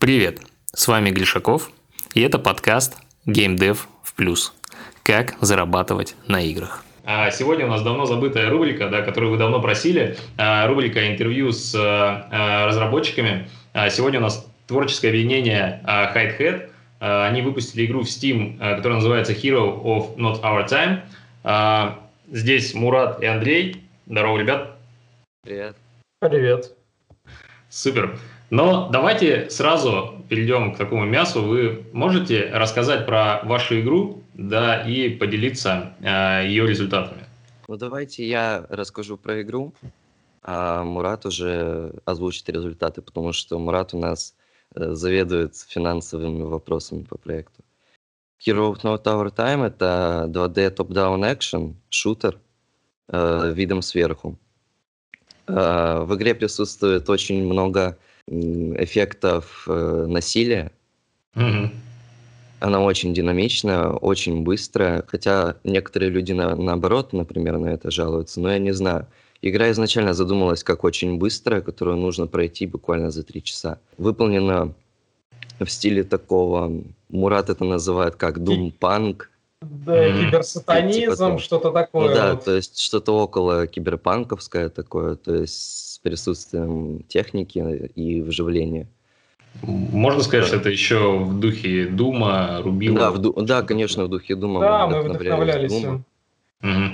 Привет, с вами Глишаков, и это подкаст Game Dev в плюс. Как зарабатывать на играх. А сегодня у нас давно забытая рубрика, да, которую вы давно просили, а, рубрика интервью с а, разработчиками. Сегодня у нас творческое объединение Hide Head. Они выпустили игру в Steam, которая называется Hero of Not Our Time. Здесь Мурат и Андрей. Здорово, ребят. Привет. Привет. Супер. Но давайте сразу перейдем к такому мясу. Вы можете рассказать про вашу игру, да, и поделиться э, ее результатами? Ну, давайте я расскажу про игру, а Мурат уже озвучит результаты, потому что Мурат у нас э, заведует финансовыми вопросами по проекту. Hero of No Tower Time — это 2D top-down action, шутер э, видом сверху. Э, в игре присутствует очень много эффектов э, насилия. Mm-hmm. Она очень динамичная, очень быстрая, хотя некоторые люди на, наоборот, например, на это жалуются, но я не знаю. Игра изначально задумалась как очень быстрая, которую нужно пройти буквально за три часа. Выполнена в стиле такого, Мурат это называет как Punk. Да, mm-hmm. киберсатанизм, типа что-то такое. Ну, да, то есть что-то около киберпанковское такое, то есть с присутствием техники и вживления. Можно сказать, что это еще в духе Дума, Рубила? Да, в ду- да, конечно, в духе Дума. Да, мы вдохновлялись. Дума. Угу.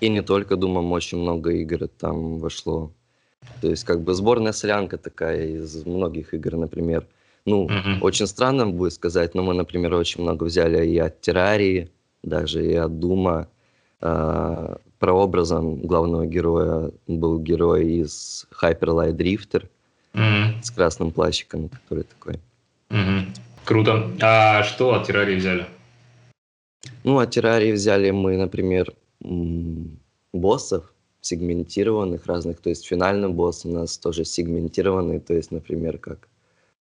И не только Думом, очень много игр там вошло. То есть как бы сборная солянка такая из многих игр, например. Ну, угу. очень странно будет сказать, но мы, например, очень много взяли и от Террарии, даже и от Дума. Э, прообразом главного героя был герой из Hyper Light Drifter mm-hmm. с красным плащиком, который такой. Mm-hmm. Круто. А что от Террарии взяли? Ну, от Террарии взяли мы, например, боссов сегментированных разных, то есть финальный босс у нас тоже сегментированный, то есть, например, как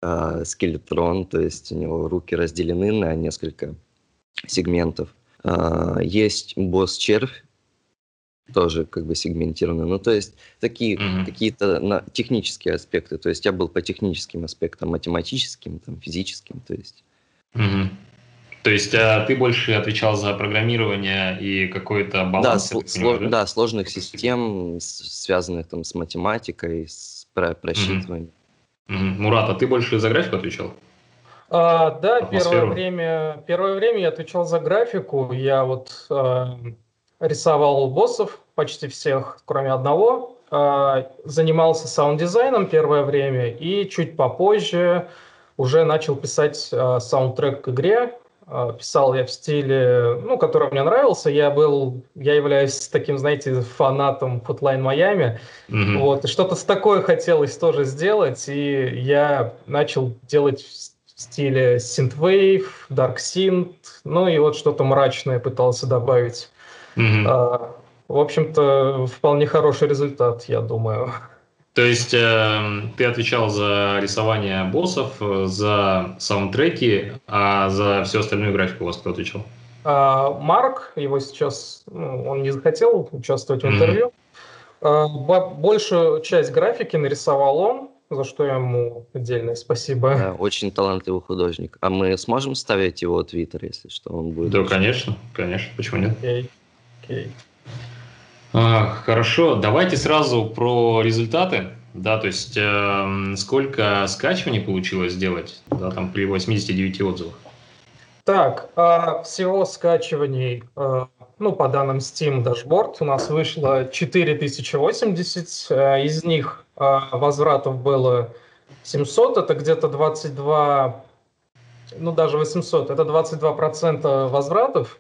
э, скелетрон, то есть у него руки разделены на несколько сегментов. Э, есть босс-червь, тоже как бы сегментированы. Ну, то есть такие mm-hmm. какие-то на, технические аспекты. То есть я был по техническим аспектам, математическим, там, физическим, то есть. Mm-hmm. То есть а, ты больше отвечал за программирование и какой-то баланс? Да, сло- да? да, сложных систем, связанных там с математикой, с про- просчитыванием. Mm-hmm. Мурат, а ты больше за графику отвечал? А, да, первое время, первое время я отвечал за графику. Я вот а, рисовал боссов почти всех, кроме одного. А, занимался саунд-дизайном первое время и чуть попозже уже начал писать а, саундтрек к игре. А, писал я в стиле, ну, который мне нравился. Я был, я являюсь таким, знаете, фанатом Hotline Miami. Mm-hmm. Вот, и что-то с такое хотелось тоже сделать, и я начал делать в стиле Synthwave, Dark Synth, ну и вот что-то мрачное пытался добавить. Угу. А, в общем-то, вполне хороший результат, я думаю. То есть э, ты отвечал за рисование боссов, за саундтреки, а за всю остальную графику у вас кто отвечал? А, Марк, его сейчас, ну, он не захотел участвовать в интервью. Mm-hmm. А, большую часть графики нарисовал он, за что ему отдельное спасибо. Да, очень талантливый художник. А мы сможем ставить его твиттер, если что, он будет? Да, конечно, конечно, почему нет? Okay. Окей. А, хорошо, давайте сразу про результаты. Да, то есть э, сколько скачиваний получилось сделать, да, там при 89 отзывах? Так, э, всего скачиваний, э, ну, по данным Steam Dashboard, у нас вышло 4080, э, из них э, возвратов было 700, это где-то 22, ну, даже 800, это 22% возвратов.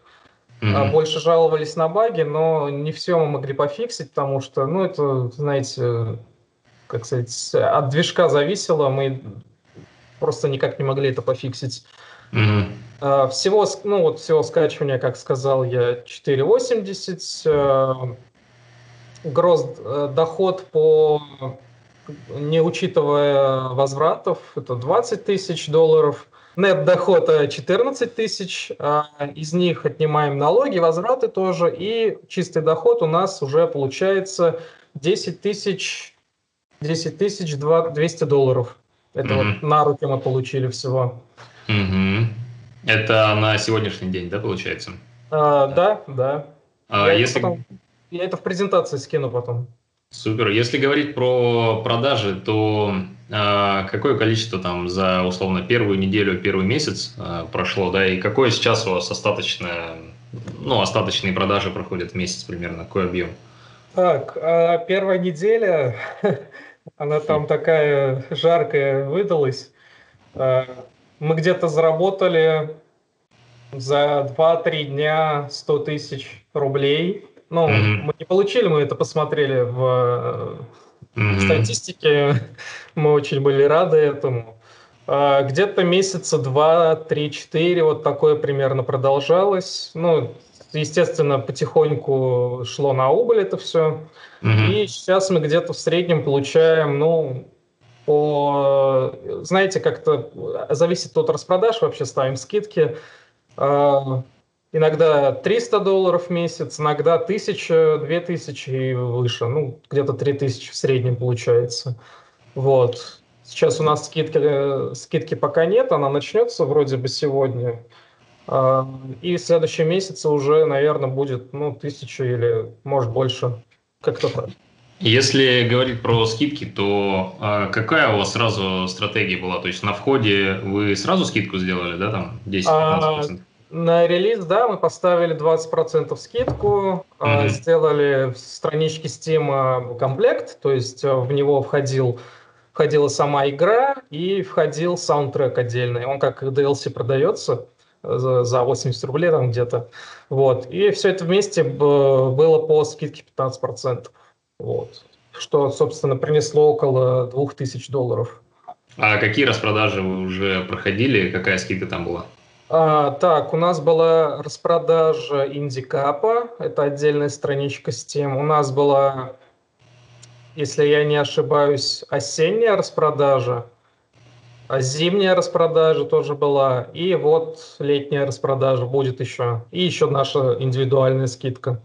Mm-hmm. Больше жаловались на баги, но не все мы могли пофиксить, потому что, ну, это, знаете, как сказать, от движка зависело, мы просто никак не могли это пофиксить. Mm-hmm. Всего, ну, вот всего скачивания, как сказал я, 4.80. Э, гроз э, доход по не учитывая возвратов, это 20 тысяч долларов. Нет доход 14 тысяч, а из них отнимаем налоги, возвраты тоже, и чистый доход у нас уже получается 10 тысяч 10 тысяч 200 долларов. Это mm-hmm. вот на руки мы получили всего. Mm-hmm. Это на сегодняшний день, да, получается? А, да, да. А, я, если... это потом, я это в презентации скину потом. Супер. Если говорить про продажи, то э, какое количество там за условно первую неделю, первый месяц э, прошло, да, и какое сейчас у вас остаточное, ну, остаточные продажи проходят в месяц примерно, какой объем? Так, а первая неделя, она там такая жаркая выдалась. Мы где-то заработали за 2-3 дня 100 тысяч рублей. Ну, mm-hmm. мы не получили, мы это посмотрели в mm-hmm. статистике. Мы очень были рады этому. А, где-то месяца два, три, четыре, вот такое примерно продолжалось. Ну, естественно, потихоньку шло на убыль это все. Mm-hmm. И сейчас мы где-то в среднем получаем, ну, по, знаете, как-то зависит от распродаж, вообще ставим скидки. Иногда 300 долларов в месяц, иногда 1000, 2000 и выше. Ну, где-то 3000 в среднем получается. Вот. Сейчас у нас скидки, скидки пока нет, она начнется вроде бы сегодня. А, и в следующем месяце уже, наверное, будет ну, тысяча или, может, больше. Как-то так. Если говорить про скидки, то а, какая у вас сразу стратегия была? То есть на входе вы сразу скидку сделали, да, там 10-15%? А, на релиз, да, мы поставили 20% скидку, mm-hmm. сделали в страничке Steam комплект, то есть э, в него входил, входила сама игра и входил саундтрек отдельный. Он как DLC продается за, за 80 рублей там где-то. Вот. И все это вместе было по скидке 15%. Вот. Что, собственно, принесло около 2000 долларов. А какие распродажи вы уже проходили? Какая скидка там была? А, так, у нас была распродажа Индикапа, это отдельная страничка Steam. У нас была, если я не ошибаюсь, осенняя распродажа, а зимняя распродажа тоже была, и вот летняя распродажа будет еще, и еще наша индивидуальная скидка.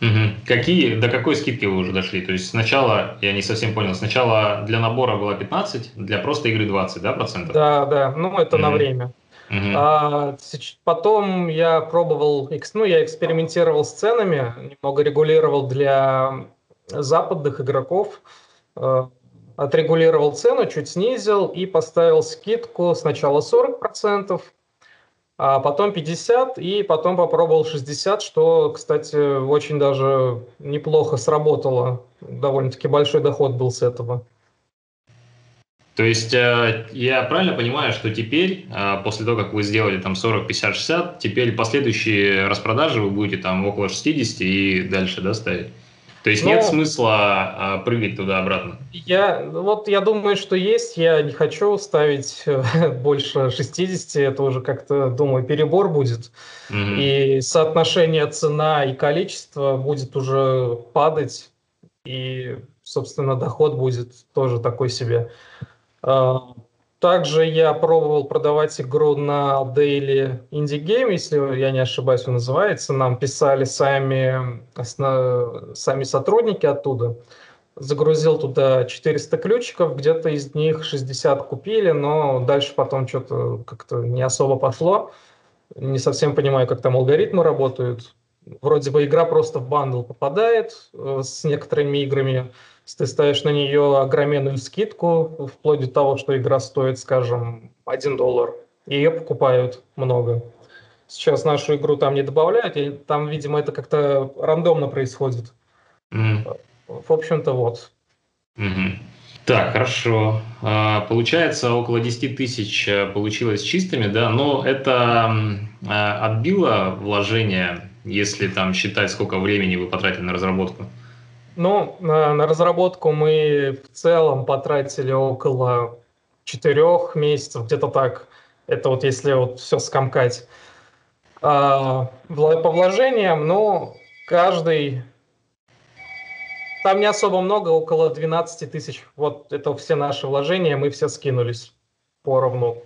Угу. Какие, до какой скидки вы уже дошли? То есть сначала, я не совсем понял, сначала для набора было 15, для просто игры 20, да, процентов? Да, да, ну это угу. на время. Uh-huh. А, потом я пробовал, ну, я экспериментировал с ценами, немного регулировал для западных игроков, а, отрегулировал цену, чуть снизил и поставил скидку сначала 40%, а потом 50, и потом попробовал 60, что, кстати, очень даже неплохо сработало. Довольно-таки большой доход был с этого. То есть э, я правильно понимаю, что теперь, э, после того, как вы сделали там 40, 50, 60, теперь последующие распродажи вы будете там около 60 и дальше, да, ставить? То есть Но... нет ну, смысла а, прыгать туда-обратно? Я, вот я думаю, что есть. Я не хочу ставить больше 60. Это уже как-то, думаю, перебор будет. Угу. И соотношение цена и количество будет уже падать. И, собственно, доход будет тоже такой себе. А, также я пробовал продавать игру на Daily Indie Game, если я не ошибаюсь, он называется. Нам писали сами, сами сотрудники оттуда. Загрузил туда 400 ключиков, где-то из них 60 купили, но дальше потом что-то как-то не особо пошло. Не совсем понимаю, как там алгоритмы работают. Вроде бы игра просто в бандл попадает э, с некоторыми играми, ты ставишь на нее огроменную скидку, вплоть до того, что игра стоит, скажем, 1 доллар, и ее покупают много. Сейчас нашу игру там не добавляют, и там, видимо, это как-то рандомно происходит. Mm. В общем-то, вот. Mm-hmm. Так, хорошо. А, получается, около 10 тысяч э, получилось чистыми, да, но это а, отбило вложение, если там считать, сколько времени вы потратили на разработку? Ну, на, на разработку мы в целом потратили около четырех месяцев, где-то так. Это вот если вот все скомкать. А, по вложениям, ну, каждый... Там не особо много, около 12 тысяч. Вот это все наши вложения, мы все скинулись поровну.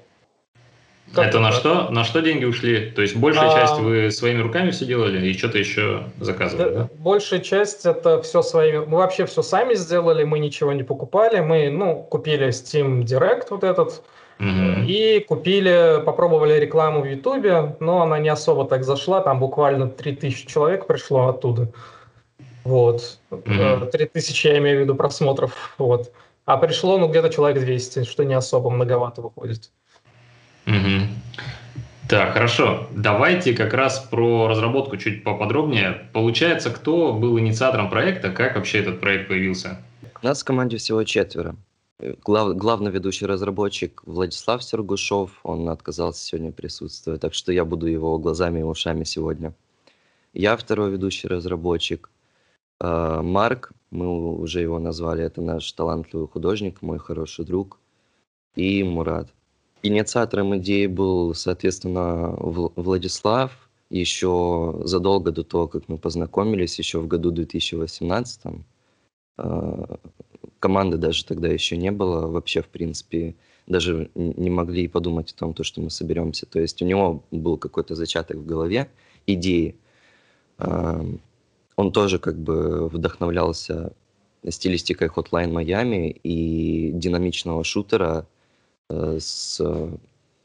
Как это на что? На что деньги ушли? То есть большая а, часть вы своими руками все делали и что-то еще заказывали, да, да? Большая часть это все своими. Мы вообще все сами сделали, мы ничего не покупали. Мы, ну, купили Steam Direct вот этот, угу. и купили, попробовали рекламу в Ютубе, но она не особо так зашла. Там буквально 3000 человек пришло оттуда. Вот. Угу. 3000, я имею в виду, просмотров. Вот. А пришло, ну, где-то человек 200, что не особо многовато выходит. Угу. Так, хорошо. Давайте как раз про разработку чуть поподробнее. Получается, кто был инициатором проекта, как вообще этот проект появился? У нас в команде всего четверо. Глав, главный ведущий разработчик Владислав Сергушов, он отказался сегодня присутствовать, так что я буду его глазами и ушами сегодня. Я второй ведущий разработчик. А, Марк, мы уже его назвали, это наш талантливый художник, мой хороший друг. И Мурат. Инициатором идеи был, соответственно, Владислав. Еще задолго до того, как мы познакомились, еще в году 2018. А, команды даже тогда еще не было. Вообще, в принципе, даже не могли подумать о том, что мы соберемся. То есть у него был какой-то зачаток в голове идеи. А, он тоже как бы вдохновлялся стилистикой Hotline Miami и динамичного шутера Э, с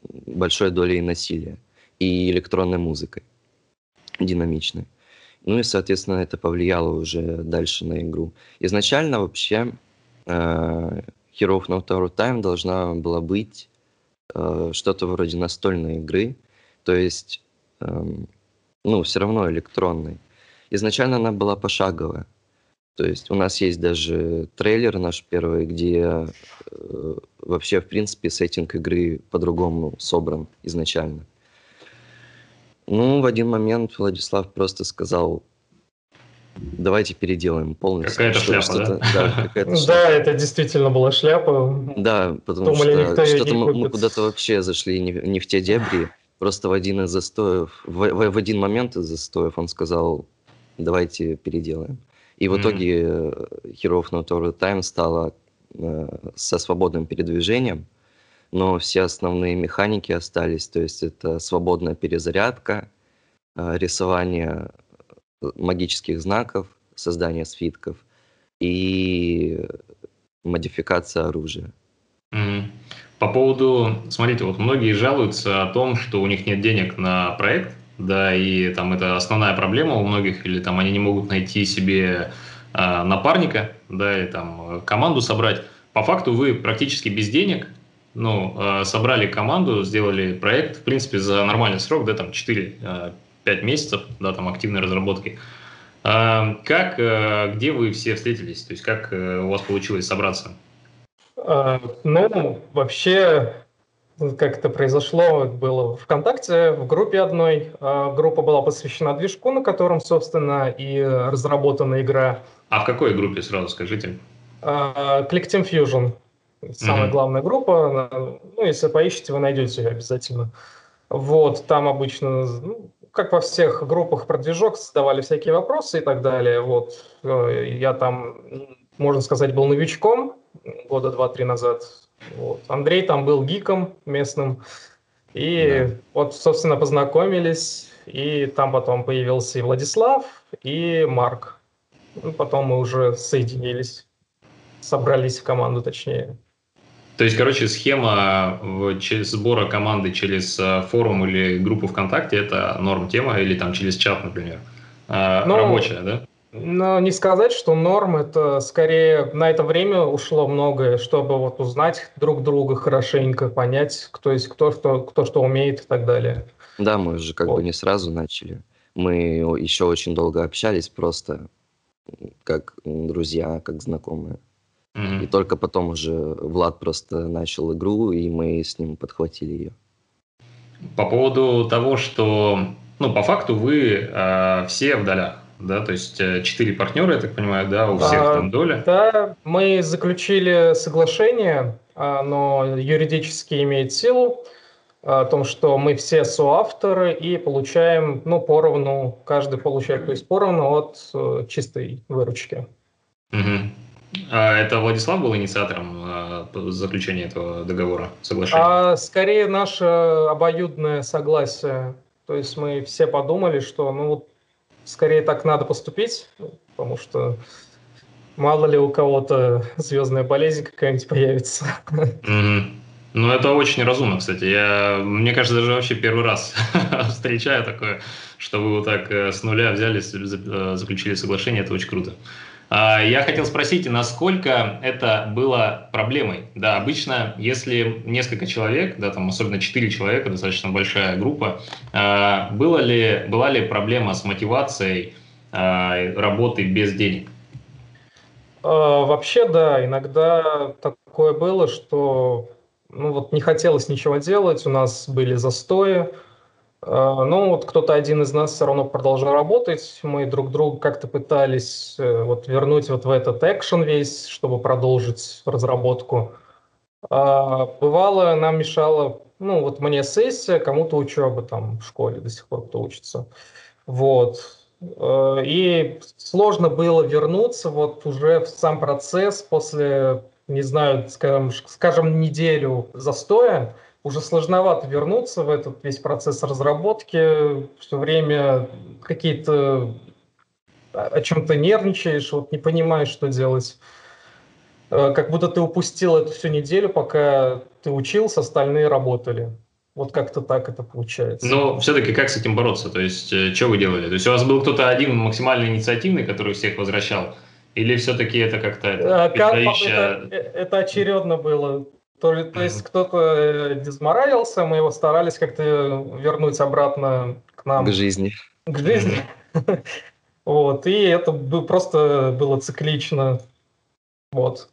большой долей насилия и электронной музыкой динамичной. Ну и, соответственно, это повлияло уже дальше на игру. Изначально вообще э, Hero of No Tower Time должна была быть э, что-то вроде настольной игры, то есть, э, ну, все равно электронной. Изначально она была пошаговая. То есть у нас есть даже трейлер наш первый, где э, вообще, в принципе, сеттинг игры по-другому собран изначально. Ну, в один момент Владислав просто сказал, давайте переделаем полностью. Какая-то шляпа, да? Да, какая-то шляпа. да, это действительно была шляпа. Да, потому Думали, что что-то мы, мы куда-то вообще зашли не, не в те дебри. Просто в один из застоев, в, в, в один момент из застоев он сказал, давайте переделаем. И в mm-hmm. итоге э, Hero of No Tower Time стала э, со свободным передвижением, но все основные механики остались, то есть это свободная перезарядка, э, рисование э, магических знаков, создание свитков и модификация оружия. Mm-hmm. По поводу, смотрите, вот многие жалуются о том, что у них нет денег на проект, да, и там это основная проблема у многих, или там они не могут найти себе э, напарника, да, и там команду собрать. По факту вы практически без денег, ну, э, собрали команду, сделали проект, в принципе, за нормальный срок, да, там 4-5 э, месяцев, да, там активной разработки. Э, как, э, где вы все встретились, то есть как э, у вас получилось собраться? Ну, вообще как это произошло, было в ВКонтакте, в группе одной. А, группа была посвящена движку, на котором, собственно, и разработана игра. А в какой группе, сразу скажите? А, Click Team Fusion. Самая mm-hmm. главная группа. Ну, если поищете, вы найдете ее обязательно. Вот, там обычно, ну, как во всех группах про движок, задавали всякие вопросы и так далее. Вот, э, я там, можно сказать, был новичком года два-три назад вот. Андрей там был гиком местным. И да. вот, собственно, познакомились. И там потом появился и Владислав, и Марк. Ну, потом мы уже соединились, собрались в команду, точнее. То есть, короче, схема сбора команды через э, форум или группу ВКонтакте – это норм тема, или там через чат, например, а, ну, рабочая, да? Но не сказать, что норм, это скорее на это время ушло многое, чтобы вот узнать друг друга хорошенько, понять, кто есть кто, кто, кто что умеет и так далее. Да, мы же как вот. бы не сразу начали. Мы еще очень долго общались просто как друзья, как знакомые. Mm-hmm. И только потом уже Влад просто начал игру, и мы с ним подхватили ее. По поводу того, что, ну, по факту вы э, все в долях да, то есть э, четыре партнера, я так понимаю, да, у всех а, там доля. Да, мы заключили соглашение, оно юридически имеет силу, о том, что мы все соавторы и получаем, ну, поровну, каждый получает, то есть поровну от э, чистой выручки. Угу. А это Владислав был инициатором а, заключения этого договора, соглашения? А, скорее наше обоюдное согласие. То есть мы все подумали, что ну скорее так надо поступить, потому что мало ли у кого-то звездная болезнь какая-нибудь появится. Mm-hmm. Ну, это очень разумно, кстати. Я, мне кажется, даже вообще первый раз встречаю такое, что вы вот так э, с нуля взяли, э, заключили соглашение, это очень круто. А, я хотел спросить, насколько это было проблемой? Да, обычно, если несколько человек, да, там особенно четыре человека, достаточно большая группа, а, было ли, была ли проблема с мотивацией а, работы без денег? Вообще, да, иногда такое было, что ну вот не хотелось ничего делать, у нас были застои, ну, вот кто-то один из нас все равно продолжал работать. Мы друг друга как-то пытались э, вот вернуть вот в этот экшен весь, чтобы продолжить разработку. А, бывало, нам мешала, ну, вот мне сессия, кому-то учеба там в школе до сих пор кто учится. Вот. А, и сложно было вернуться вот уже в сам процесс после, не знаю, скажем, скажем неделю застоя, уже сложновато вернуться в этот весь процесс разработки, все время какие-то о чем-то нервничаешь, вот не понимаешь, что делать. Э, как будто ты упустил эту всю неделю, пока ты учился, остальные работали. Вот как-то так это получается. Но все-таки как с этим бороться? То есть, э, что вы делали? То есть, у вас был кто-то один максимально инициативный, который всех возвращал? Или все-таки это как-то... Это, э, это, это очередно было. То, ли, то есть кто-то э, дезморалился, мы его старались как-то вернуть обратно к нам. К жизни. К жизни. Вот, и это просто было циклично. Вот.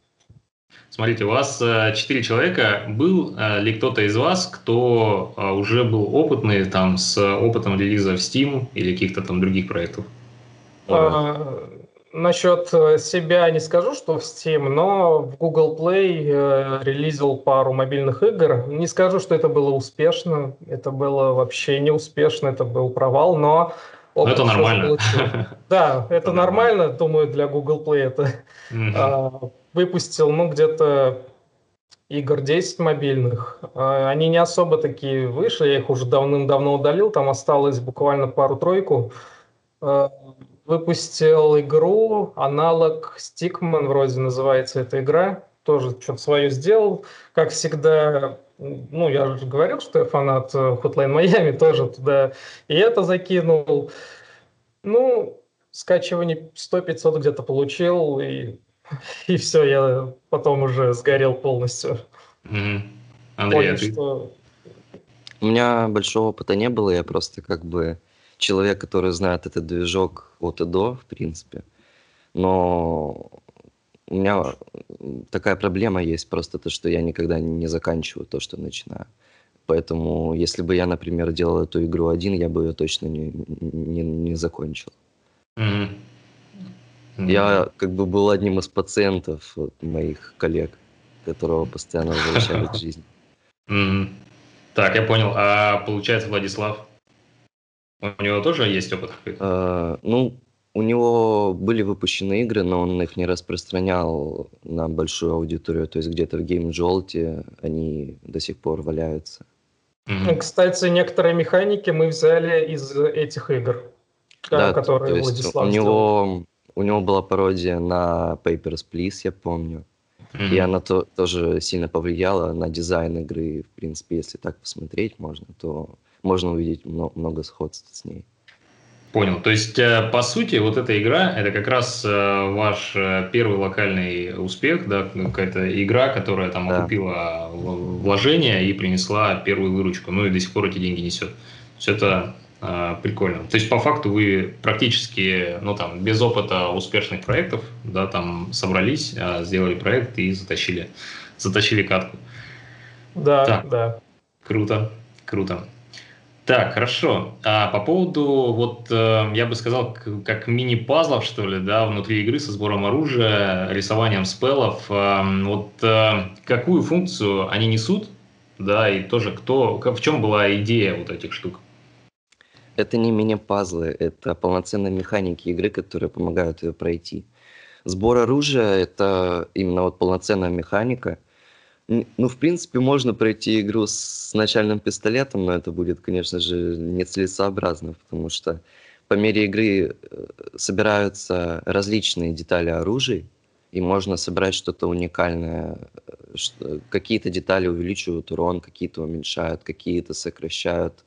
Смотрите, у вас э, четыре человека. Был э, ли кто-то из вас, кто уже был опытный там с опытом релиза в Steam или каких-то там других проектов? А, Насчет э, себя не скажу, что в Steam, но в Google Play э, релизил пару мобильных игр. Не скажу, что это было успешно, это было вообще не успешно, это был провал, но но это нормально. Да, это нормально, думаю, для Google Play это. А, выпустил, ну, где-то игр 10 мобильных. А, они не особо такие вышли, я их уже давным-давно удалил, там осталось буквально пару-тройку. Выпустил игру, аналог Stickman вроде называется эта игра, тоже что-то свое сделал. Как всегда, ну, я уже говорил, что я фанат э, Hotline Miami, тоже туда и это закинул. Ну, скачивание 100-500 где-то получил, и, и все, я потом уже сгорел полностью. Mm-hmm. Андрей, Понял, а ты? Что... У меня большого опыта не было, я просто как бы человек, который знает этот движок от и до, в принципе. Но у меня такая проблема есть просто то, что я никогда не заканчиваю то, что начинаю. Поэтому, если бы я, например, делал эту игру один, я бы ее точно не, не, не закончил. Mm-hmm. Mm-hmm. Я как бы был одним из пациентов вот, моих коллег, которого постоянно возвращали к жизни. Mm-hmm. Так, я понял. А получается, Владислав, у него тоже есть опыт какой-то? А, ну, у него были выпущены игры, но он их не распространял на большую аудиторию. То есть где-то в Game Jolt они до сих пор валяются. Mm-hmm. Кстати, некоторые механики мы взяли из этих игр, да, которые то есть Владислав у него, у него была пародия на Papers, Please, я помню. Mm-hmm. И она то, тоже сильно повлияла на дизайн игры. В принципе, если так посмотреть можно, то можно увидеть много, много сходств с ней. Понял. То есть, э, по сути, вот эта игра – это как раз э, ваш э, первый локальный успех, да, какая-то игра, которая там да. окупила вложения и принесла первую выручку, ну и до сих пор эти деньги несет. То есть, это э, прикольно. То есть, по факту вы практически, ну там, без опыта успешных проектов, да, там собрались, сделали проект и затащили, затащили катку. Да, так. да. Круто, круто. Так, хорошо. А по поводу, вот э, я бы сказал, как мини-пазлов, что ли, да, внутри игры со сбором оружия, рисованием спеллов, э, вот э, какую функцию они несут, да, и тоже кто, в чем была идея вот этих штук? Это не мини-пазлы, это полноценные механики игры, которые помогают ее пройти. Сбор оружия — это именно вот полноценная механика. Ну, в принципе, можно пройти игру с начальным пистолетом, но это будет, конечно же, нецелесообразно, потому что по мере игры э, собираются различные детали оружия, и можно собрать что-то уникальное. Что, какие-то детали увеличивают урон, какие-то уменьшают, какие-то сокращают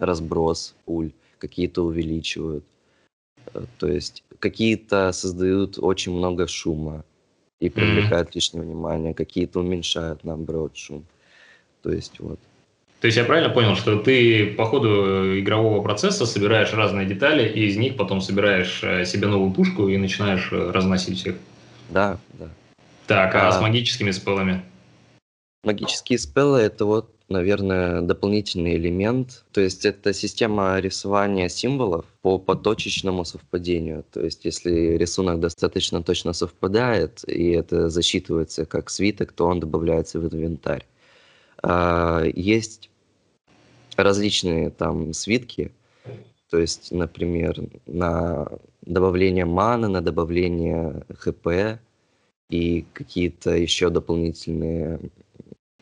разброс пуль, какие-то увеличивают. Э, то есть какие-то создают очень много шума и привлекают mm-hmm. лишнее внимание, какие-то уменьшают, наоборот, шум. То есть вот. То есть я правильно понял, что ты по ходу игрового процесса собираешь разные детали, и из них потом собираешь э, себе новую пушку и начинаешь э, разносить всех? Да, да. Так, а, а с магическими спеллами? Магические спеллы это вот, наверное, дополнительный элемент. То есть это система рисования символов по поточечному совпадению. То есть если рисунок достаточно точно совпадает, и это засчитывается как свиток, то он добавляется в инвентарь. А, есть различные там свитки, то есть, например, на добавление маны, на добавление хп и какие-то еще дополнительные...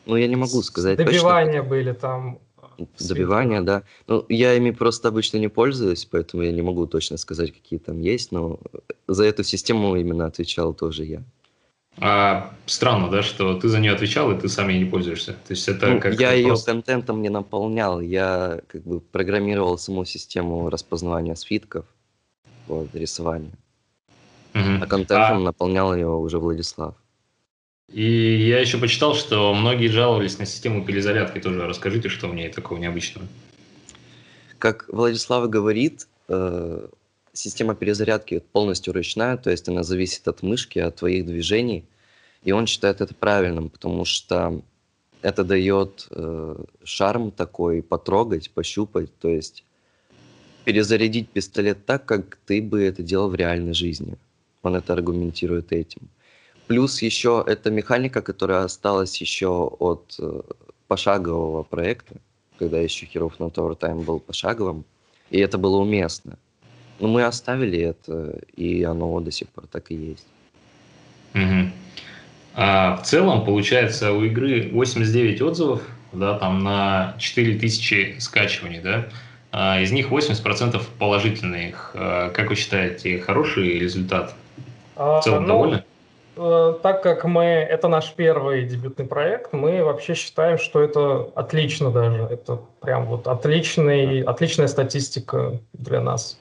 Ну, я не могу сказать Добивания точно. были там. Добивания, да. Ну, я ими просто обычно не пользуюсь, поэтому я не могу точно сказать, какие там есть, но за эту систему именно отвечал тоже я. А странно, да, что ты за нее отвечал, и ты сам ей не пользуешься. То есть это ну, как я ее просто... контентом не наполнял, я как бы программировал саму систему распознавания свитков, вот, рисования. Угу. А контентом а... наполнял ее уже Владислав. И я еще почитал, что многие жаловались на систему перезарядки тоже. Расскажите, что в ней такого необычного. Как Владислав говорит, э, система перезарядки полностью ручная, то есть она зависит от мышки, от твоих движений. И он считает это правильным, потому что это дает э, шарм такой потрогать, пощупать, то есть перезарядить пистолет так, как ты бы это делал в реальной жизни. Он это аргументирует этим. Плюс еще эта механика, которая осталась еще от э, пошагового проекта, когда еще Hero of No Time был пошаговым, и это было уместно. Но мы оставили это, и оно до сих пор так и есть. Угу. А в целом, получается, у игры 89 отзывов, да, там на 4000 скачиваний, да, а из них 80% положительных. А как вы считаете, хороший результат? А, в целом ну, довольны? Э, так как мы, это наш первый дебютный проект, мы вообще считаем, что это отлично даже. Это прям вот отличный, отличная статистика для нас.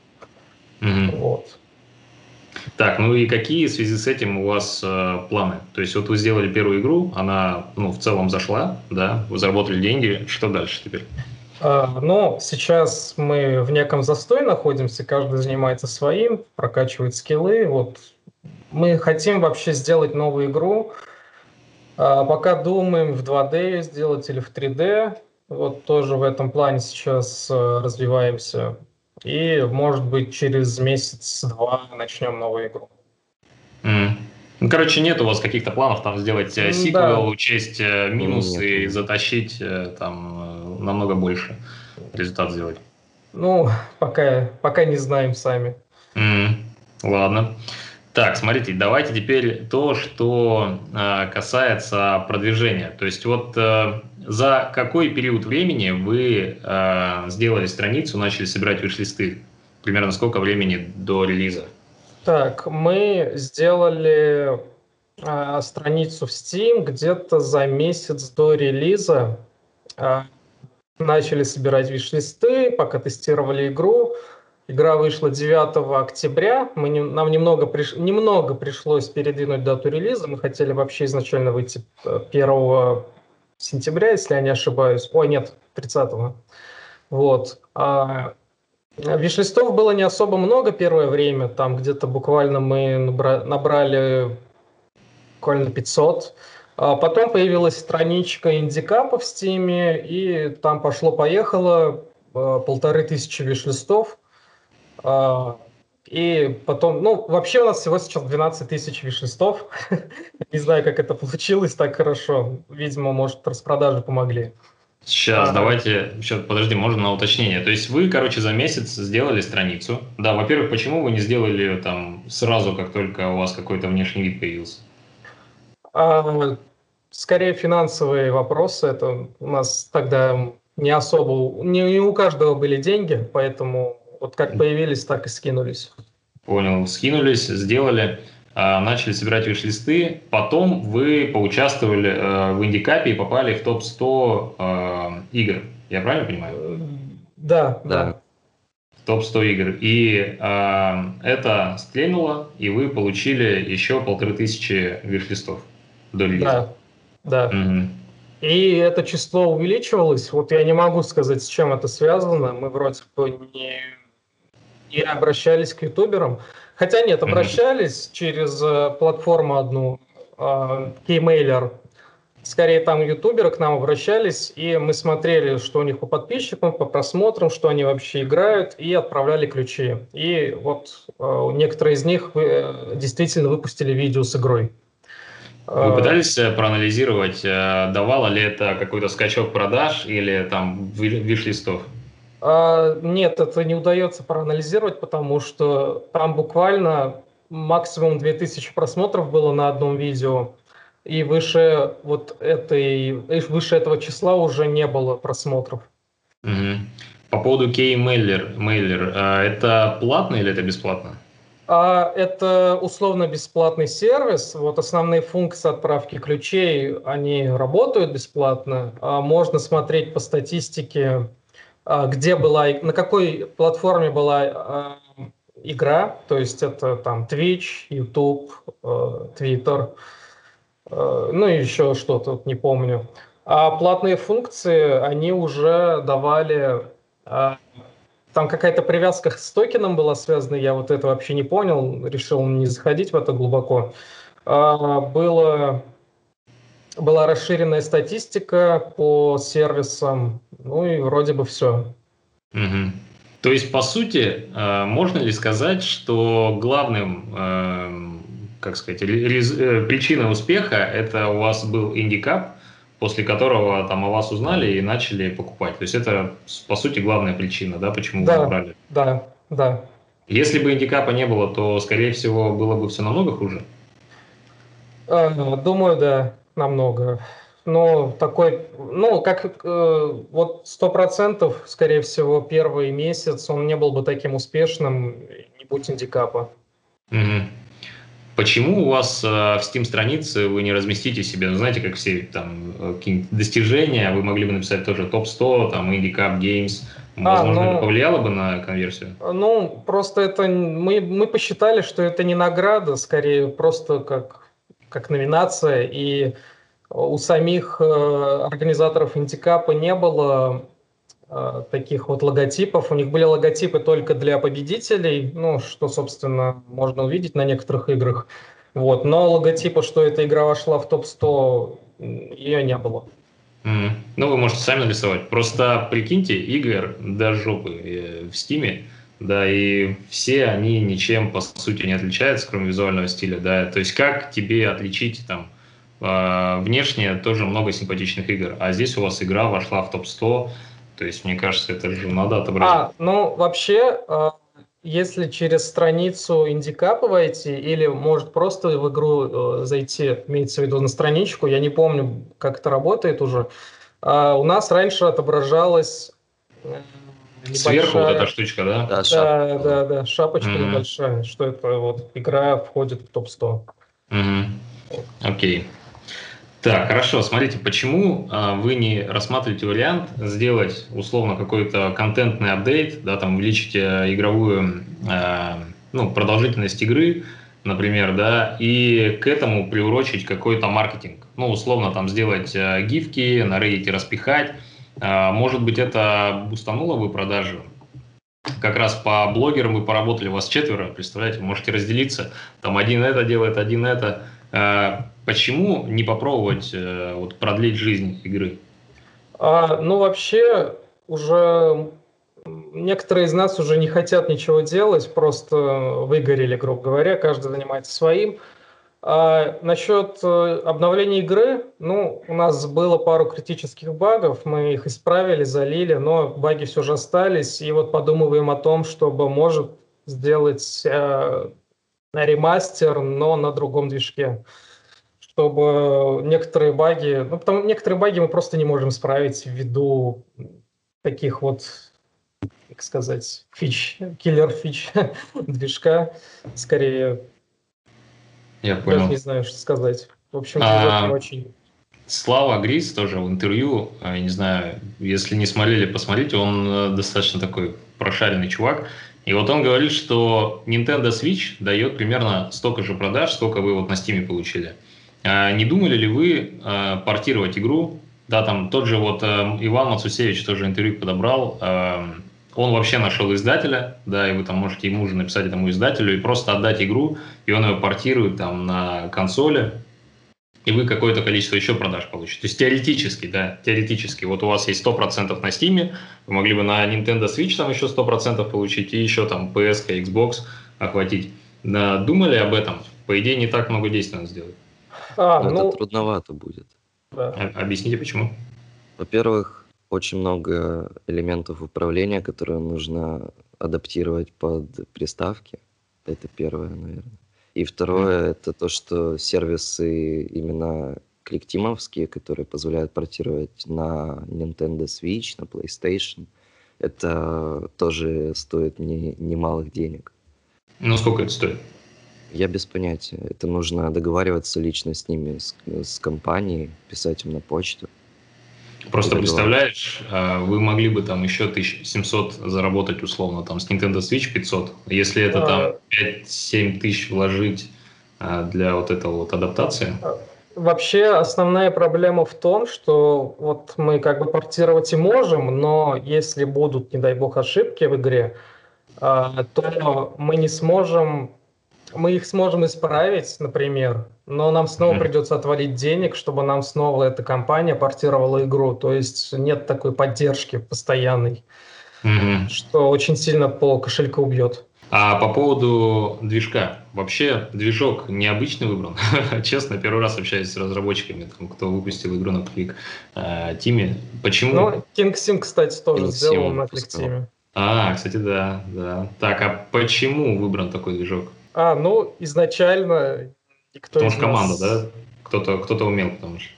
Угу. Вот. Так, ну и какие в связи с этим у вас э, планы? То есть вот вы сделали первую игру, она ну, в целом зашла, да, вы заработали деньги, что дальше теперь? А, ну, сейчас мы в неком застой находимся, каждый занимается своим, прокачивает скиллы. Вот мы хотим вообще сделать новую игру. А, пока думаем в 2D сделать или в 3D. Вот тоже в этом плане сейчас э, развиваемся. И, может быть, через месяц-два начнем новую игру. Mm. Ну, короче, нет у вас каких-то планов там сделать э, сиквел, да. учесть э, минусы и затащить э, там намного больше результат сделать? Ну, пока, пока не знаем сами. Mm. Ладно. Так, смотрите, давайте теперь то, что э, касается продвижения. То есть вот э, за какой период времени вы э, сделали страницу, начали собирать виш-листы? Примерно сколько времени до релиза? Так, мы сделали э, страницу в Steam где-то за месяц до релиза. Э, начали собирать виш-листы, пока тестировали игру. Игра вышла 9 октября. Мы не, нам немного, приш, немного пришлось передвинуть дату релиза. Мы хотели вообще изначально выйти 1 э, сентября, если я не ошибаюсь. Ой, нет, 30-го. Вот. А, виш-листов было не особо много первое время. Там где-то буквально мы набрали буквально 500. А потом появилась страничка индикапа в Стиме, и там пошло-поехало э, полторы тысячи виш-листов. А, и потом, ну, вообще у нас всего сейчас 12 тысяч виш-листов. Не знаю, как это получилось так хорошо. Видимо, может, распродажи помогли. Сейчас, а, давайте, сейчас, подожди, можно на уточнение. То есть вы, короче, за месяц сделали страницу. Да, во-первых, почему вы не сделали ее там сразу, как только у вас какой-то внешний вид появился? А, скорее финансовые вопросы. Это у нас тогда не особо, не, не у каждого были деньги, поэтому вот как появились, так и скинулись. Понял, скинулись, сделали. А, начали собирать виш-листы, потом вы поучаствовали э, в Индикапе и попали в топ-100 э, игр. Я правильно понимаю? Да, да. В топ-100 игр. И э, это стрельнуло, и вы получили еще полторы тысячи виш-листов до релиза. Да, да. Угу. И это число увеличивалось. Вот я не могу сказать, с чем это связано. Мы вроде бы не, не обращались к ютуберам. Хотя нет, обращались mm-hmm. через э, платформу одну, э, Keymailer. Скорее там ютуберы к нам обращались, и мы смотрели, что у них по подписчикам, по просмотрам, что они вообще играют, и отправляли ключи. И вот э, некоторые из них э, действительно выпустили видео с игрой. Вы э, пытались э, проанализировать, давало ли это какой-то скачок продаж или там виш-листов? А, нет, это не удается проанализировать, потому что там буквально максимум 2000 просмотров было на одном видео, и выше вот этой, выше этого числа уже не было просмотров. Угу. По поводу Key Mailer, Mailer, это платно или это бесплатно? А, это условно бесплатный сервис. Вот основные функции отправки ключей, они работают бесплатно. А можно смотреть по статистике а, где была, на какой платформе была а, игра, то есть это там Twitch, YouTube, а, Twitter, ну и еще что-то, не помню. А платные функции, они уже давали... Там какая-то привязка с токеном была связана, я вот это вообще не понял, решил не заходить в это глубоко. Было была расширенная статистика по сервисам, ну и вроде бы все. Угу. То есть, по сути, э, можно ли сказать, что главным, э, как сказать, э, причиной успеха это у вас был индикап, после которого там о вас узнали и начали покупать. То есть это, по сути, главная причина, да, почему да, вы набрали? Да, да. Если бы индикапа не было, то, скорее всего, было бы все намного хуже? Думаю, да намного. Но такой, ну, как э, вот сто процентов, скорее всего, первый месяц он не был бы таким успешным, не будь индикапа. Угу. Почему у вас э, в Steam странице вы не разместите себе, ну, знаете, как все там э, какие-нибудь достижения, вы могли бы написать тоже топ-100, там, Indicap Games, а, Возможно, а, ну, это повлияло бы на конверсию? Ну, просто это мы, мы посчитали, что это не награда, скорее просто как как номинация, и у самих э, организаторов Интикапа не было э, таких вот логотипов. У них были логотипы только для победителей, ну, что, собственно, можно увидеть на некоторых играх. Вот. Но логотипа, что эта игра вошла в топ-100, ее не было. Mm. Ну, вы можете сами нарисовать. Просто прикиньте, игр до жопы э, в Стиме, да, и все они ничем, по сути, не отличаются, кроме визуального стиля, да, то есть как тебе отличить, там, э, внешне тоже много симпатичных игр, а здесь у вас игра вошла в топ-100, то есть, мне кажется, это же надо отобразить. А, ну, вообще, э, если через страницу индикапа войти, или, может, просто в игру э, зайти, имеется в виду на страничку, я не помню, как это работает уже, э, у нас раньше отображалось Сверху вот эта штучка, да? Да, да, да, да шапочка mm-hmm. небольшая, что это вот игра входит в топ-100. Mm-hmm. Окей. Так, хорошо, смотрите, почему а, вы не рассматриваете вариант сделать условно какой-то контентный апдейт, да, там увеличить а, игровую, а, ну, продолжительность игры, например, да, и к этому приурочить какой-то маркетинг. Ну, условно, там сделать а, гифки, на Reddit распихать, может быть, это бустануло бы продажи? Как раз по блогерам вы поработали, вас четверо, представляете, можете разделиться. Там один это делает, один это. А, почему не попробовать э, вот, продлить жизнь игры? А, ну, вообще, уже некоторые из нас уже не хотят ничего делать, просто выгорели, грубо говоря, каждый занимается своим. А насчет э, обновления игры, ну, у нас было пару критических багов, мы их исправили, залили, но баги все же остались, и вот подумываем о том, чтобы, может, сделать э, ремастер, но на другом движке, чтобы некоторые баги, ну, потому некоторые баги мы просто не можем исправить ввиду таких вот как сказать, фич, киллер фич движка, скорее я понял. Даже не знаю, что сказать. В общем, а, очень... Слава Грис тоже в интервью, а, я не знаю, если не смотрели, посмотрите, он э, достаточно такой прошаренный чувак. И вот он говорит, что Nintendo Switch дает примерно столько же продаж, сколько вы вот на Steam получили. А не думали ли вы а, портировать игру? Да, там тот же вот э, Иван Мацусевич тоже интервью подобрал. Эм, он вообще нашел издателя, да, и вы там можете ему же написать этому издателю и просто отдать игру, и он ее портирует там на консоли, и вы какое-то количество еще продаж получите. То есть теоретически, да, теоретически. Вот у вас есть 100% на Steam, вы могли бы на Nintendo Switch там еще 100% получить, и еще там PS, Xbox охватить. Да, думали об этом? По идее, не так много действий надо сделать. А, ну, это трудновато будет. Да. Объясните, почему? Во-первых, очень много элементов управления, которые нужно адаптировать под приставки. Это первое, наверное. И второе, mm. это то, что сервисы именно кликтимовские, которые позволяют портировать на Nintendo Switch, на PlayStation, это тоже стоит не, немалых денег. Ну, сколько это стоит? Я без понятия. Это нужно договариваться лично с ними, с, с компанией, писать им на почту. Просто представляешь, а, вы могли бы там еще 1700 заработать условно, там с Nintendo Switch 500. Если это а... там 5-7 тысяч вложить а, для вот этого вот адаптации. Вообще основная проблема в том, что вот мы как бы портировать и можем, но если будут, не дай бог, ошибки в игре, а, то мы не сможем мы их сможем исправить, например, но нам снова mm-hmm. придется отвалить денег, чтобы нам снова эта компания портировала игру. То есть нет такой поддержки постоянной, mm-hmm. что очень сильно по кошельку убьет. А по поводу движка. Вообще движок необычный выбран. Честно, первый раз общаюсь с разработчиками, там, кто выпустил игру на Click э, Team. Почему? Ну, King Sim, кстати, тоже King сделал на Click Team. А, кстати, да, да. Так, а почему выбран такой движок? А, ну, изначально никто Потому что нас... команда, да? Кто-то кто умел, потому что...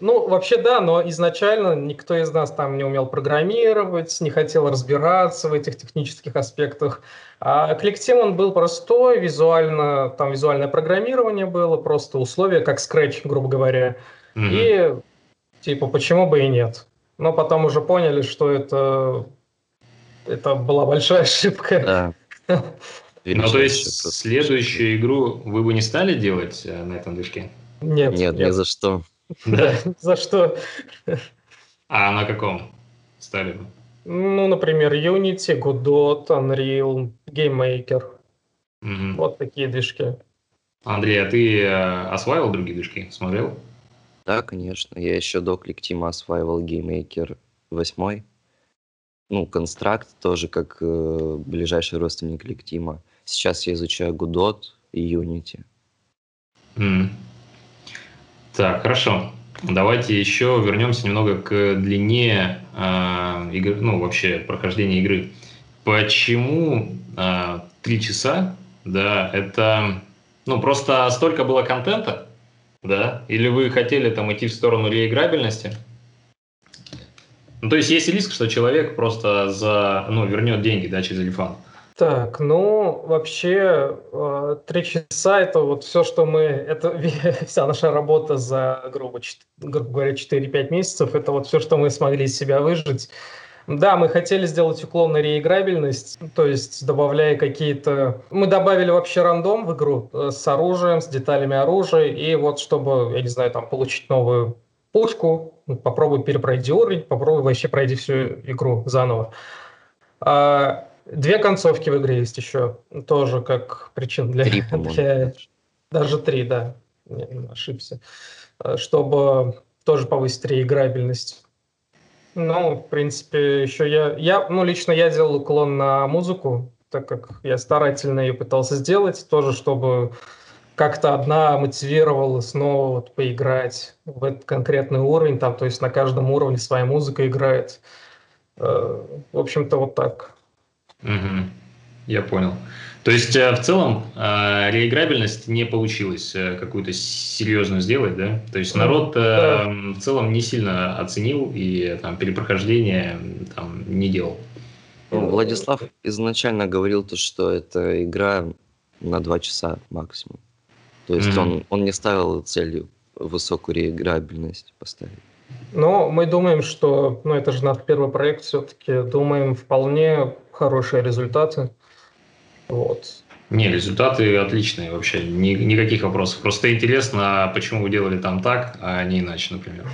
Ну, вообще да, но изначально никто из нас там не умел программировать, не хотел разбираться в этих технических аспектах. А коллектив, он был простой, визуально, там визуальное программирование было, просто условия, как Scratch, грубо говоря. Mm-hmm. И типа, почему бы и нет? Но потом уже поняли, что это, это была большая ошибка. Да. Ну, то есть следующую игру вы бы не стали делать э, на этом движке? Нет. Нет, ни за что. Да, за что? А на каком стали бы? Ну, например, Unity, Godot, Unreal, GameMaker. Угу. Вот такие движки. Андрей, а ты э, осваивал другие движки? Смотрел? Да, конечно. Я еще до Кликтима осваивал GameMaker 8. Ну, Construct тоже как э, ближайший родственник Кликтима. Сейчас я изучаю Godot и Unity. Mm. Так, хорошо. Давайте еще вернемся немного к длине э, игры, ну, вообще прохождения игры. Почему э, часа, да, это, ну, просто столько было контента, да, или вы хотели там идти в сторону реиграбельности? Ну, то есть есть риск, что человек просто за, ну, вернет деньги, да, через Элефант. Так, ну, вообще, э, три часа – это вот все, что мы… Это вся наша работа за, грубо, грубо говоря, 4-5 месяцев. Это вот все, что мы смогли из себя выжить. Да, мы хотели сделать уклон на реиграбельность, то есть добавляя какие-то... Мы добавили вообще рандом в игру э, с оружием, с деталями оружия, и вот чтобы, я не знаю, там получить новую пушку, ну, попробуй перепройди уровень, попробуй вообще пройди всю игру заново. А, Две концовки в игре есть еще, тоже как причин для... Три, для даже три, да, не, ошибся. Э, чтобы тоже повысить реиграбельность. Ну, в принципе, еще я, я, ну, лично я делал уклон на музыку, так как я старательно ее пытался сделать, тоже чтобы как-то одна мотивировала снова вот поиграть в этот конкретный уровень, там, то есть на каждом уровне своя музыка играет. Э, в общем-то, вот так. Угу. Я понял. То есть э, в целом э, реиграбельность не получилось какую-то серьезную сделать, да? То есть народ да. в целом не сильно оценил и там перепрохождение там не делал. Ну, Владислав изначально говорил то, что это игра на два часа максимум. То есть mm-hmm. он, он не ставил целью высокую реиграбельность поставить. Но мы думаем, что, ну это же наш первый проект все-таки, думаем, вполне хорошие результаты. Вот. Не, результаты отличные вообще, ни, никаких вопросов. Просто интересно, почему вы делали там так, а не иначе, например.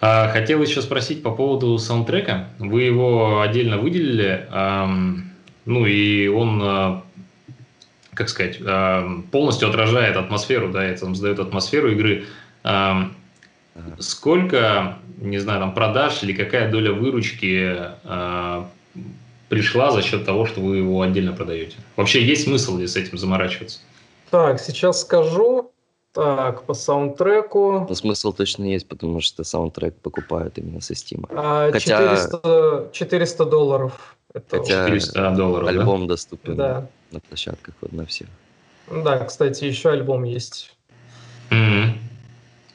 А, хотел еще спросить по поводу саундтрека. Вы его отдельно выделили, эм, ну и он а, как сказать, полностью отражает атмосферу, да, это он задает атмосферу игры. Сколько, не знаю, там продаж или какая доля выручки а, пришла за счет того, что вы его отдельно продаете? Вообще есть смысл ли с этим заморачиваться? Так, сейчас скажу. Так, по саундтреку. Ну, смысл точно есть, потому что саундтрек покупают именно со Steam. А, Хотя... 400, 400 долларов. Это Хотя 400 долларов, альбом да? доступен да. на площадках вот, на всех. Да, кстати, еще альбом есть. Mm-hmm.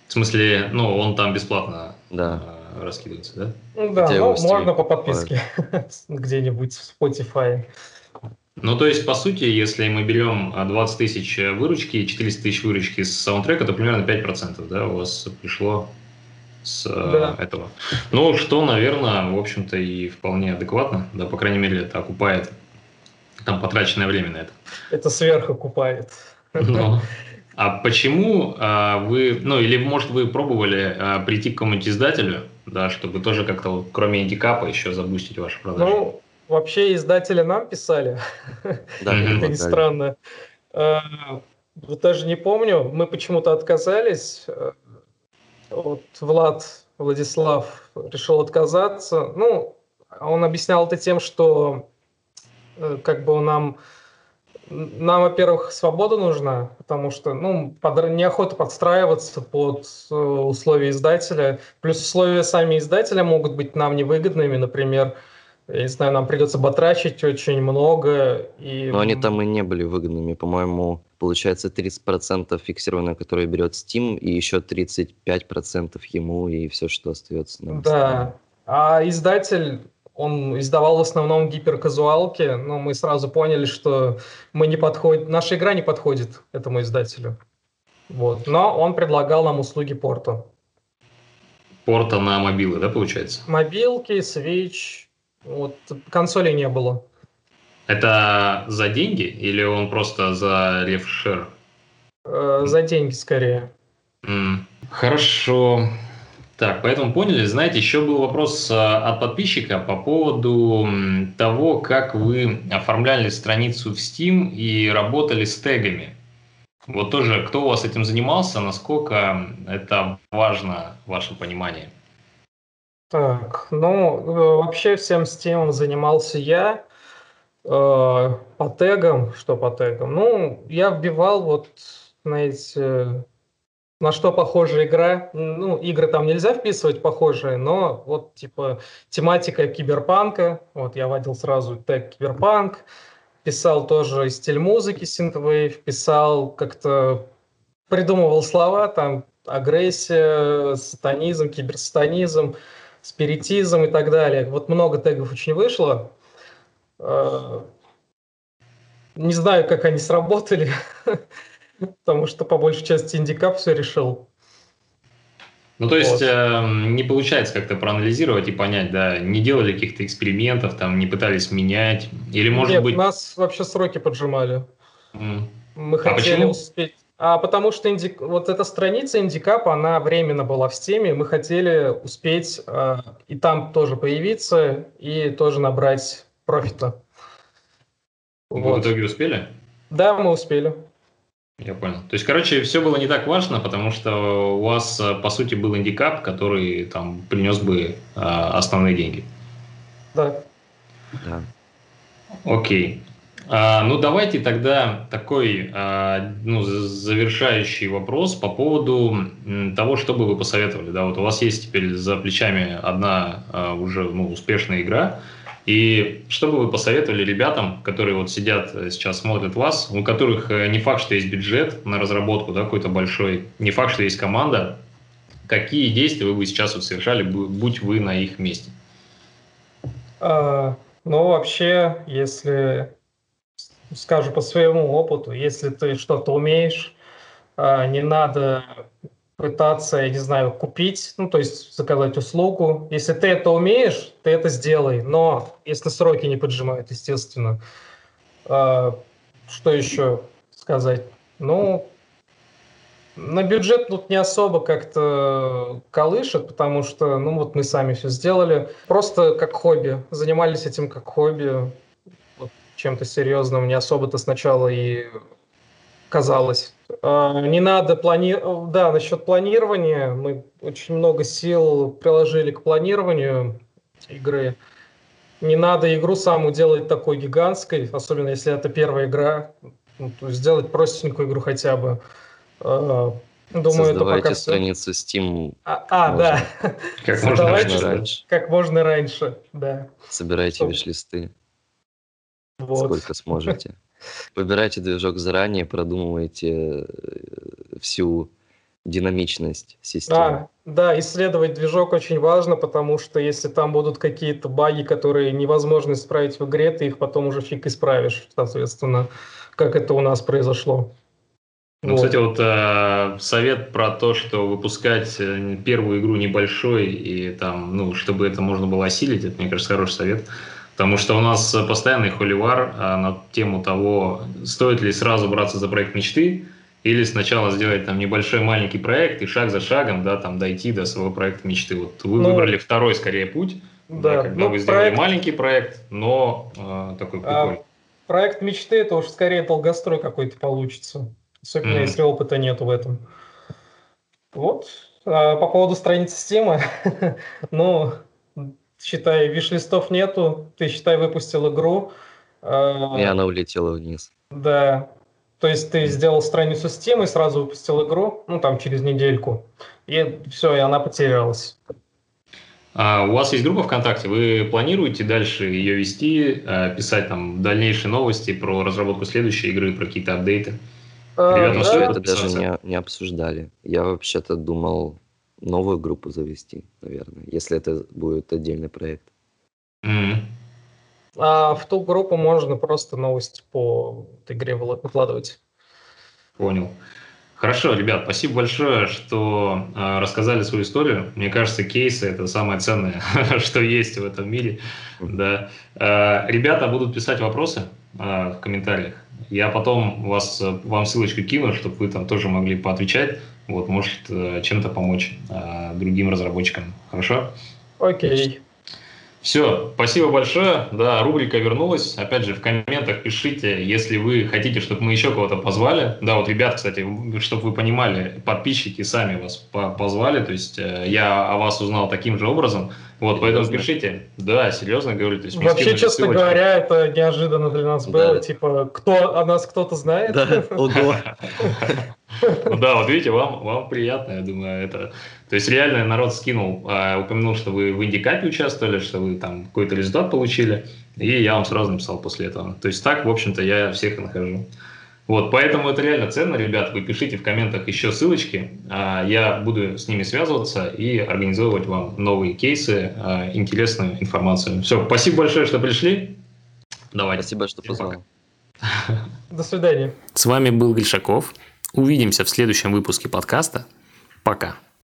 В смысле, ну, он там бесплатно да. э, раскидывается, да? Ну да, ну, можно по подписке где-нибудь в Spotify. Ну, то есть, по сути, если мы берем 20 тысяч выручки и 400 тысяч выручки с саундтрека, то примерно 5% да, у вас пришло с э, да. этого. Ну, что, наверное, в общем-то, и вполне адекватно, да, по крайней мере, это окупает там потраченное время на это. Это сверхокупает. Ну, а почему а, вы, ну или может вы пробовали а, прийти к какому-нибудь издателю, да, чтобы тоже как-то вот, кроме индикапа еще забустить ваши продажи? Ну, вообще издатели нам писали. Да, это не странно. А, вот даже не помню, мы почему-то отказались. Вот Влад Владислав решил отказаться. Ну, он объяснял это тем, что э, как бы нам нам, во-первых, свобода нужна, потому что ну, под, неохота подстраиваться под э, условия издателя. Плюс условия сами издателя могут быть нам невыгодными. Например, я не знаю, нам придется батрачить очень много. И... Но они там и не были выгодными. По-моему, получается 30% фиксированное, которое берет Steam, и еще 35% ему, и все, что остается. Нам да. А издатель он издавал в основном гиперказуалки, но мы сразу поняли, что мы не подходим, наша игра не подходит этому издателю. Вот. Но он предлагал нам услуги порта. Порта на мобилы, да, получается? Мобилки, Switch. Вот консолей не было. Это за деньги или он просто за ревшер? Э, за деньги скорее. Mm. Хорошо. Так, поэтому поняли. Знаете, еще был вопрос э, от подписчика по поводу того, как вы оформляли страницу в Steam и работали с тегами. Вот тоже, кто у вас этим занимался, насколько это важно, ваше понимание? Так, ну, э, вообще всем Steam занимался я. Э, по тегам, что по тегам? Ну, я вбивал вот, знаете, на что похожа игра. Ну, игры там нельзя вписывать похожие, но вот типа тематика киберпанка. Вот я вводил сразу тег киберпанк, писал тоже стиль музыки synthwave, писал как-то придумывал слова там агрессия, сатанизм, киберсатанизм, спиритизм и так далее. Вот много тегов очень вышло. Э, не знаю, как они сработали. потому что по большей части Indie Cup все решил. Ну, то есть вот. э, не получается как-то проанализировать и понять, да, не делали каких-то экспериментов, там, не пытались менять, или может Нет, быть... нас вообще сроки поджимали. Mm. Мы а хотели почему? успеть... А потому что инди... вот эта страница Indie Cup, она временно была в Steam е, мы хотели успеть э, и там тоже появиться, и тоже набрать профита. Вы вот. в итоге успели? Да, мы успели. Я понял. То есть, короче, все было не так важно, потому что у вас, э, по сути, был индикап, который там принес бы а, основные деньги. Да. Да. Окей. А, ну, давайте тогда такой а, ну, завершающий вопрос по поводу того, что бы вы посоветовали. Да, вот у вас есть теперь за плечами одна а, уже ну, успешная игра. И что бы вы посоветовали ребятам, которые вот сидят э, сейчас, смотрят вас, у которых э, не факт, что есть бюджет на разработку да, какой-то большой, не факт, что есть команда, какие действия вы бы сейчас вот совершали, будь вы на их месте? А, ну, вообще, если скажу по своему опыту, если ты что-то умеешь, а, не надо пытаться, я не знаю, купить, ну, то есть заказать услугу. Если ты это умеешь, ты это сделай, но если сроки не поджимают, естественно. А, что еще сказать? Ну, на бюджет тут не особо как-то колышет, потому что, ну, вот мы сами все сделали. Просто как хобби. Занимались этим как хобби чем-то серьезным не особо-то сначала и казалось. А, не надо планировать. Да, насчет планирования. Мы очень много сил приложили к планированию игры. Не надо игру саму делать такой гигантской, особенно если это первая игра. Ну, то есть сделать простенькую игру хотя бы. А, думаю, Создавайте это пока страницу Steam. А, а да. Как можно раньше. Как можно раньше, да. Собирайте Чтобы... виш-листы. Вот. Сколько сможете. Выбирайте движок заранее, продумывайте э, всю динамичность системы. Да, да, исследовать движок очень важно, потому что если там будут какие-то баги, которые невозможно исправить в игре, ты их потом уже фиг исправишь, соответственно, как это у нас произошло. Ну, вот. кстати, вот э, совет про то, что выпускать э, первую игру небольшой и там, ну, чтобы это можно было осилить, это, мне кажется, хороший совет. Потому что у нас постоянный холивар а, на тему того, стоит ли сразу браться за проект мечты, или сначала сделать там небольшой маленький проект и шаг за шагом, да, там дойти до своего проекта мечты. Вот вы ну, выбрали второй скорее путь, да, да, когда ну, вы сделали проект... маленький проект, но э, такой прикольный. А, проект мечты это уж скорее долгострой какой-то получится, особенно mm. если опыта нету в этом. Вот. А, по поводу страницы Steam, ну, считай, виш-листов нету, ты, считай, выпустил игру. А, и она улетела вниз. Да. То есть ты сделал страницу Steam и сразу выпустил игру, ну, там, через недельку. И все, и она потерялась. А у вас есть группа ВКонтакте, вы планируете дальше ее вести, а, писать там дальнейшие новости про разработку следующей игры, про какие-то апдейты? А, Ребята, да, это даже не, не обсуждали. Я вообще-то думал новую группу завести, наверное, если это будет отдельный проект. Mm-hmm. А в ту группу можно просто новости по игре выкладывать. Понял. Хорошо, ребят, спасибо большое, что э, рассказали свою историю. Мне кажется, кейсы это самое ценное, что есть в этом мире. Да. Э, ребята будут писать вопросы э, в комментариях. Я потом вас, вам ссылочку кину, чтобы вы там тоже могли поотвечать вот, может э, чем-то помочь э, другим разработчикам. Хорошо? Окей. Все, спасибо большое. Да, рубрика вернулась. Опять же, в комментах пишите, если вы хотите, чтобы мы еще кого-то позвали. Да, вот ребят, кстати, чтобы вы понимали, подписчики сами вас позвали. То есть э, я о вас узнал таким же образом. Вот, поэтому пишите. Да, серьезно говорю. То есть Вообще, честно ссылочку. говоря, это неожиданно для нас было. Да. Типа, кто о нас кто-то знает? Да, ого. Ну да, вот видите, вам, вам приятно, я думаю, это... То есть реально народ скинул, а, упомянул, что вы в индикапе участвовали, что вы там какой-то результат получили, и я вам сразу написал после этого. То есть так, в общем-то, я всех и нахожу. Вот, поэтому это реально ценно, ребят. Вы пишите в комментах еще ссылочки. А, я буду с ними связываться и организовывать вам новые кейсы, а, интересную информацию. Все, спасибо большое, что пришли. Давайте. Спасибо, что позвал. До свидания. С вами был Гришаков. Увидимся в следующем выпуске подкаста. Пока.